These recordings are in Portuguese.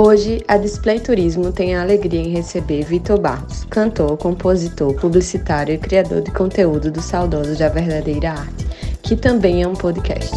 Hoje, a Display Turismo tem a alegria em receber Vitor Barros, cantor, compositor, publicitário e criador de conteúdo do Saudoso da Verdadeira Arte, que também é um podcast.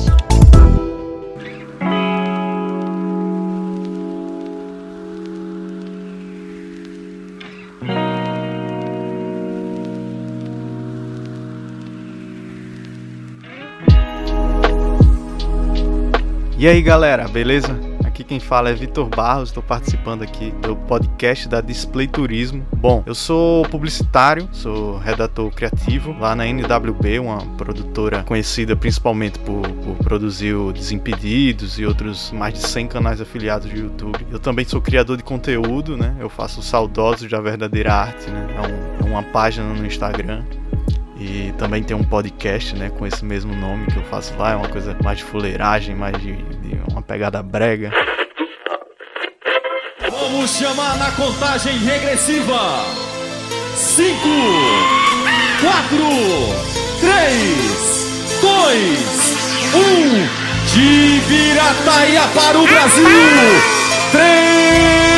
E aí galera, beleza? Aqui quem fala é Vitor Barros, estou participando aqui do podcast da Display Turismo. Bom, eu sou publicitário, sou redator criativo lá na NWB, uma produtora conhecida principalmente por, por produzir o Desimpedidos e outros mais de 100 canais afiliados de YouTube. Eu também sou criador de conteúdo, né? Eu faço Saudosos da Verdadeira Arte, né? É, um, é uma página no Instagram e também tem um podcast, né, com esse mesmo nome que eu faço lá, é uma coisa mais de fuleiragem, mais de, de uma pegada brega. Vamos chamar na contagem regressiva. 5 4 3 2 1 de Virataia para o Brasil. 3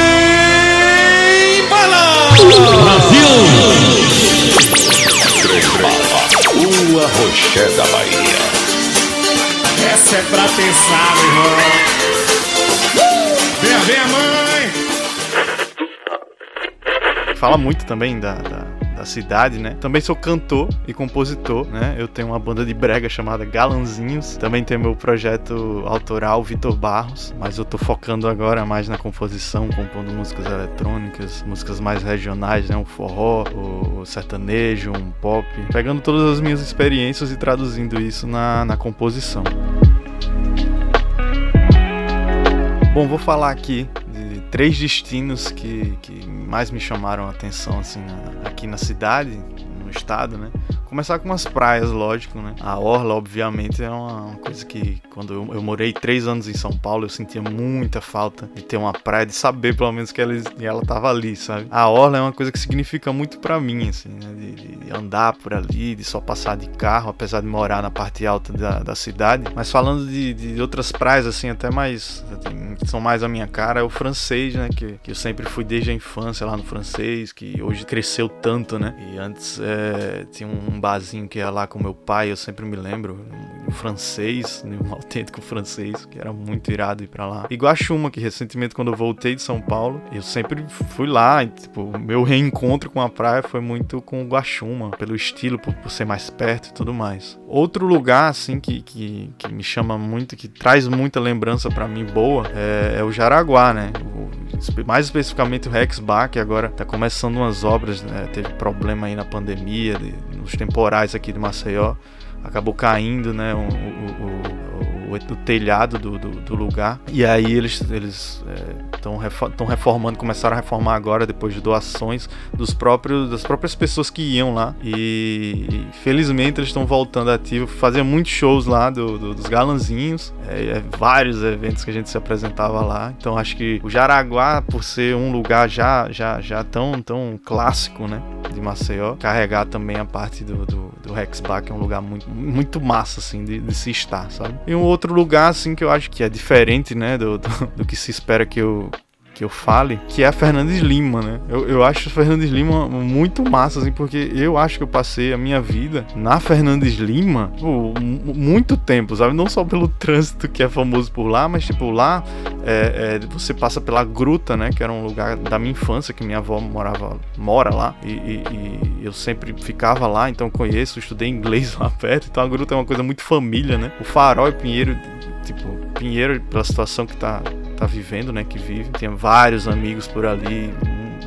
Roché da Bahia. Essa é pra pensar, meu irmão. Venha, venha, mãe. Fala muito também da, da da cidade, né? Também sou cantor e compositor, né? Eu tenho uma banda de brega chamada Galanzinhos. Também tenho meu projeto autoral Vitor Barros, mas eu tô focando agora mais na composição, compondo músicas eletrônicas, músicas mais regionais, né? Um forró, o sertanejo, um pop, pegando todas as minhas experiências e traduzindo isso na, na composição. Bom, vou falar aqui de três destinos que, que mais me chamaram a atenção assim aqui na cidade, no estado, né? Começar com umas praias, lógico, né? A orla, obviamente, é uma, uma coisa que quando eu, eu, morei três anos em São Paulo, eu sentia muita falta de ter uma praia, de saber pelo menos que ela, ela tava ali, sabe? A orla é uma coisa que significa muito para mim, assim, né? De, de, andar por ali, de só passar de carro, apesar de morar na parte alta da, da cidade. Mas falando de, de outras praias, assim, até mais. que são mais a minha cara, é o francês, né? Que, que eu sempre fui desde a infância lá no francês, que hoje cresceu tanto, né? E antes é, tinha um barzinho que ia lá com meu pai, eu sempre me lembro, um francês, um autêntico francês, que era muito irado ir pra lá. E Guaxuma, que recentemente quando eu voltei de São Paulo, eu sempre fui lá, e, tipo, o meu reencontro com a praia foi muito com Guaxuma, pelo estilo, por, por ser mais perto e tudo mais. Outro lugar, assim, que, que, que me chama muito, que traz muita lembrança para mim boa, é, é, o Jaraguá, né? O, mais especificamente o Rex Bar, que agora tá começando umas obras, né? Teve problema aí na pandemia, de, nos temporais aqui de Maceió. Acabou caindo, né, o, o, o, telhado do, do, do, lugar. E aí eles eles estão é, reformando, começaram a reformar agora depois de doações dos próprios das próprias pessoas que iam lá. E, felizmente eles estão voltando ativo, fazia muitos shows lá do, do dos galanzinhos, é, é, vários eventos que a gente se apresentava lá. Então acho que o Jaraguá, por ser um lugar já já já tão tão clássico, né, de Maceió, carregar também a parte do, do, do que é um lugar muito muito massa, assim, de, de, se estar, sabe? E um outro lugar, assim, que eu acho que é diferente, né, do, do, do que se espera que eu, que eu fale, que é a Fernandes Lima, né? Eu, eu acho Fernandes Lima muito massa, assim, porque eu acho que eu passei a minha vida na Fernandes Lima por muito tempo, sabe? Não só pelo trânsito que é famoso por lá, mas, tipo, lá é, é, você passa pela Gruta, né? Que era um lugar da minha infância, que minha avó morava, mora lá, e, e, e eu sempre ficava lá, então conheço, estudei inglês lá perto, então a Gruta é uma coisa muito família, né? O Farol e Pinheiro, tipo, Pinheiro, pela situação que tá tá vivendo, né? Que vive. Tinha vários amigos por ali.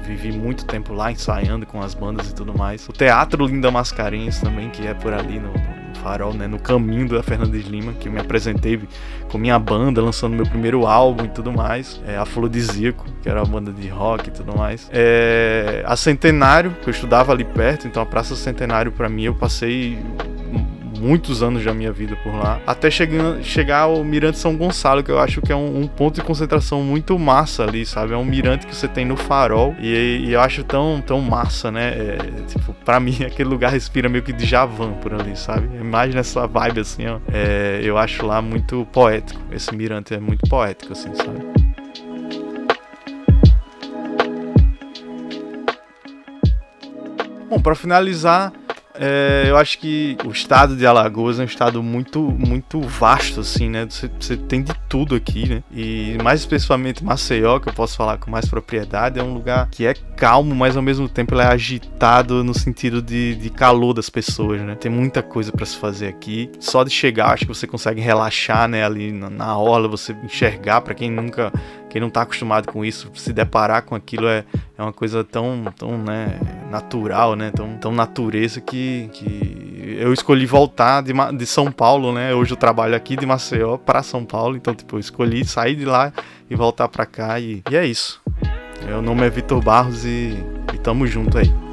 Vivi muito tempo lá ensaiando com as bandas e tudo mais. O Teatro Linda Mascarenhas também, que é por ali no, no Farol, né? No caminho da Fernandes Lima, que eu me apresentei com minha banda, lançando meu primeiro álbum e tudo mais. É, Afrodisíaco, que era uma banda de rock e tudo mais. É, a Centenário, que eu estudava ali perto, então a Praça Centenário para mim eu passei muitos anos da minha vida por lá, até chegando, chegar ao Mirante São Gonçalo, que eu acho que é um, um, ponto de concentração muito massa ali, sabe? É um mirante que você tem no farol e, e eu acho tão, tão massa, né? É, tipo, pra mim, aquele lugar respira meio que de Javan por ali, sabe? É Imagina essa vibe assim, ó. É, eu acho lá muito poético. Esse mirante é muito poético, assim, sabe? Bom, para finalizar, é, eu acho que o estado de Alagoas é um estado muito, muito vasto, assim, né? Você, você, tem de tudo aqui, né? E mais especificamente Maceió, que eu posso falar com mais propriedade, é um lugar que é calmo, mas ao mesmo tempo ele é agitado no sentido de, de calor das pessoas, né? Tem muita coisa para se fazer aqui. Só de chegar, acho que você consegue relaxar, né? Ali na, na orla, você enxergar, para quem nunca quem não está acostumado com isso, se deparar com aquilo é, é uma coisa tão, tão né, natural, né, tão, tão natureza que, que eu escolhi voltar de, de São Paulo, né, hoje eu trabalho aqui de Maceió para São Paulo, então tipo, eu escolhi sair de lá e voltar para cá e, e é isso. Meu nome é Vitor Barros e, e tamo junto aí.